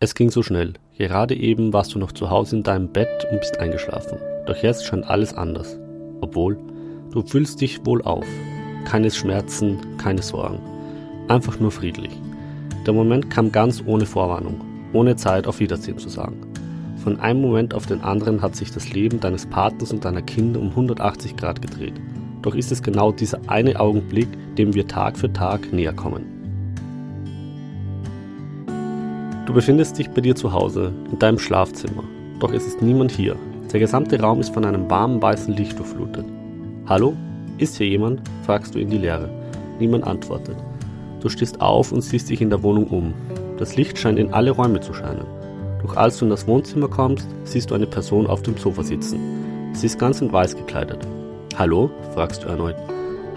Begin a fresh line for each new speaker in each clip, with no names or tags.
Es ging so schnell. Gerade eben warst du noch zu Hause in deinem Bett und bist eingeschlafen. Doch jetzt scheint alles anders. Obwohl, du fühlst dich wohl auf. Keine Schmerzen, keine Sorgen. Einfach nur friedlich. Der Moment kam ganz ohne Vorwarnung, ohne Zeit auf Wiedersehen zu sagen. Von einem Moment auf den anderen hat sich das Leben deines Partners und deiner Kinder um 180 Grad gedreht. Doch ist es genau dieser eine Augenblick, dem wir Tag für Tag näher kommen. Du befindest dich bei dir zu Hause, in deinem Schlafzimmer. Doch es ist niemand hier. Der gesamte Raum ist von einem warmen weißen Licht durchflutet. Hallo? Ist hier jemand? fragst du in die Leere. Niemand antwortet. Du stehst auf und siehst dich in der Wohnung um. Das Licht scheint in alle Räume zu scheinen. Doch als du in das Wohnzimmer kommst, siehst du eine Person auf dem Sofa sitzen. Sie ist ganz in weiß gekleidet. Hallo? fragst du erneut.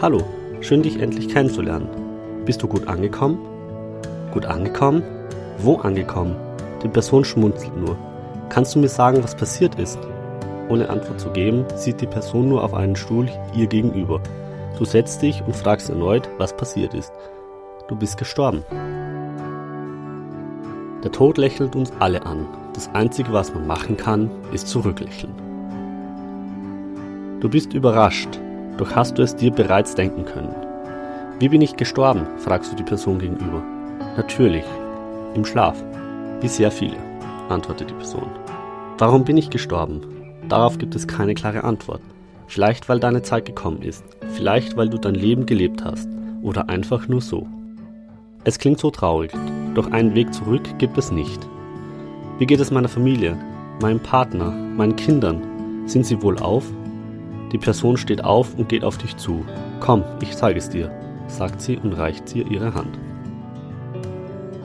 Hallo, schön dich endlich kennenzulernen. Bist du gut angekommen? Gut angekommen? Wo angekommen? Die Person schmunzelt nur. Kannst du mir sagen, was passiert ist? Ohne Antwort zu geben, sieht die Person nur auf einen Stuhl ihr gegenüber. Du setzt dich und fragst erneut, was passiert ist. Du bist gestorben. Der Tod lächelt uns alle an. Das Einzige, was man machen kann, ist zurücklächeln. Du bist überrascht, doch hast du es dir bereits denken können. Wie bin ich gestorben? fragst du die Person gegenüber. Natürlich, im Schlaf. Wie sehr viele, antwortet die Person. Warum bin ich gestorben? Darauf gibt es keine klare Antwort. Vielleicht weil deine Zeit gekommen ist, vielleicht weil du dein Leben gelebt hast oder einfach nur so. Es klingt so traurig, doch einen Weg zurück gibt es nicht. Wie geht es meiner Familie, meinem Partner, meinen Kindern? Sind sie wohl auf? Die Person steht auf und geht auf dich zu. Komm, ich zeige es dir, sagt sie und reicht dir ihre Hand.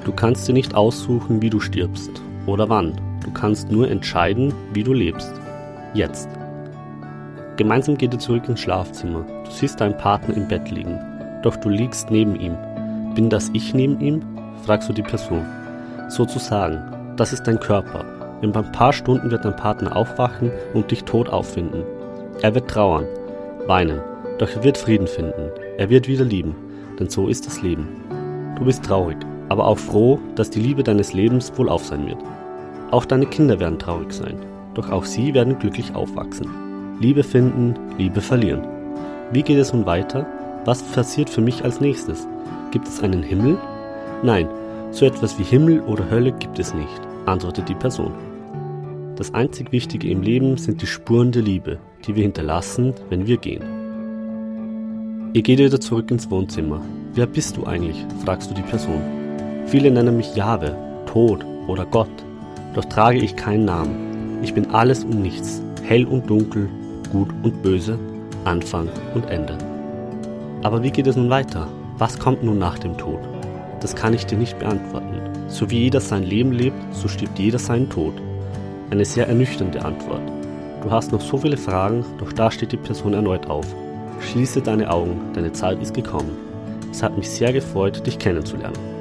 Du kannst dir nicht aussuchen, wie du stirbst oder wann. Du kannst nur entscheiden, wie du lebst. Jetzt. Gemeinsam geht ihr zurück ins Schlafzimmer. Du siehst deinen Partner im Bett liegen. Doch du liegst neben ihm. Bin das ich neben ihm? fragst du die Person. Sozusagen, das ist dein Körper. In ein paar Stunden wird dein Partner aufwachen und dich tot auffinden. Er wird trauern, weinen, doch er wird Frieden finden. Er wird wieder lieben, denn so ist das Leben. Du bist traurig, aber auch froh, dass die Liebe deines Lebens wohl auf sein wird. Auch deine Kinder werden traurig sein, doch auch sie werden glücklich aufwachsen. Liebe finden, Liebe verlieren. Wie geht es nun weiter? Was passiert für mich als nächstes? Gibt es einen Himmel? Nein, so etwas wie Himmel oder Hölle gibt es nicht, antwortet die Person. Das einzig Wichtige im Leben sind die Spuren der Liebe, die wir hinterlassen, wenn wir gehen. Ihr geht wieder zurück ins Wohnzimmer. Wer bist du eigentlich? fragst du die Person. Viele nennen mich Jahwe, Tod oder Gott, doch trage ich keinen Namen. Ich bin alles und nichts, hell und dunkel, gut und böse, Anfang und Ende. Aber wie geht es nun weiter? Was kommt nun nach dem Tod? Das kann ich dir nicht beantworten. So wie jeder sein Leben lebt, so stirbt jeder seinen Tod. Eine sehr ernüchternde Antwort. Du hast noch so viele Fragen, doch da steht die Person erneut auf. Schließe deine Augen, deine Zeit ist gekommen. Es hat mich sehr gefreut, dich kennenzulernen.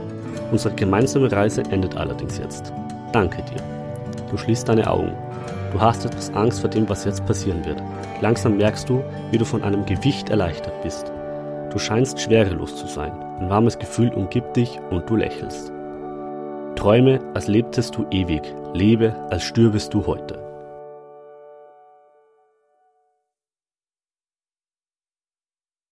Unsere gemeinsame Reise endet allerdings jetzt. Danke dir. Du schließt deine Augen. Du hast etwas Angst vor dem, was jetzt passieren wird. Langsam merkst du, wie du von einem Gewicht erleichtert bist. Du scheinst schwerelos zu sein. Ein warmes Gefühl umgibt dich und du lächelst. Träume, als lebtest du ewig. Lebe, als stürbest du heute.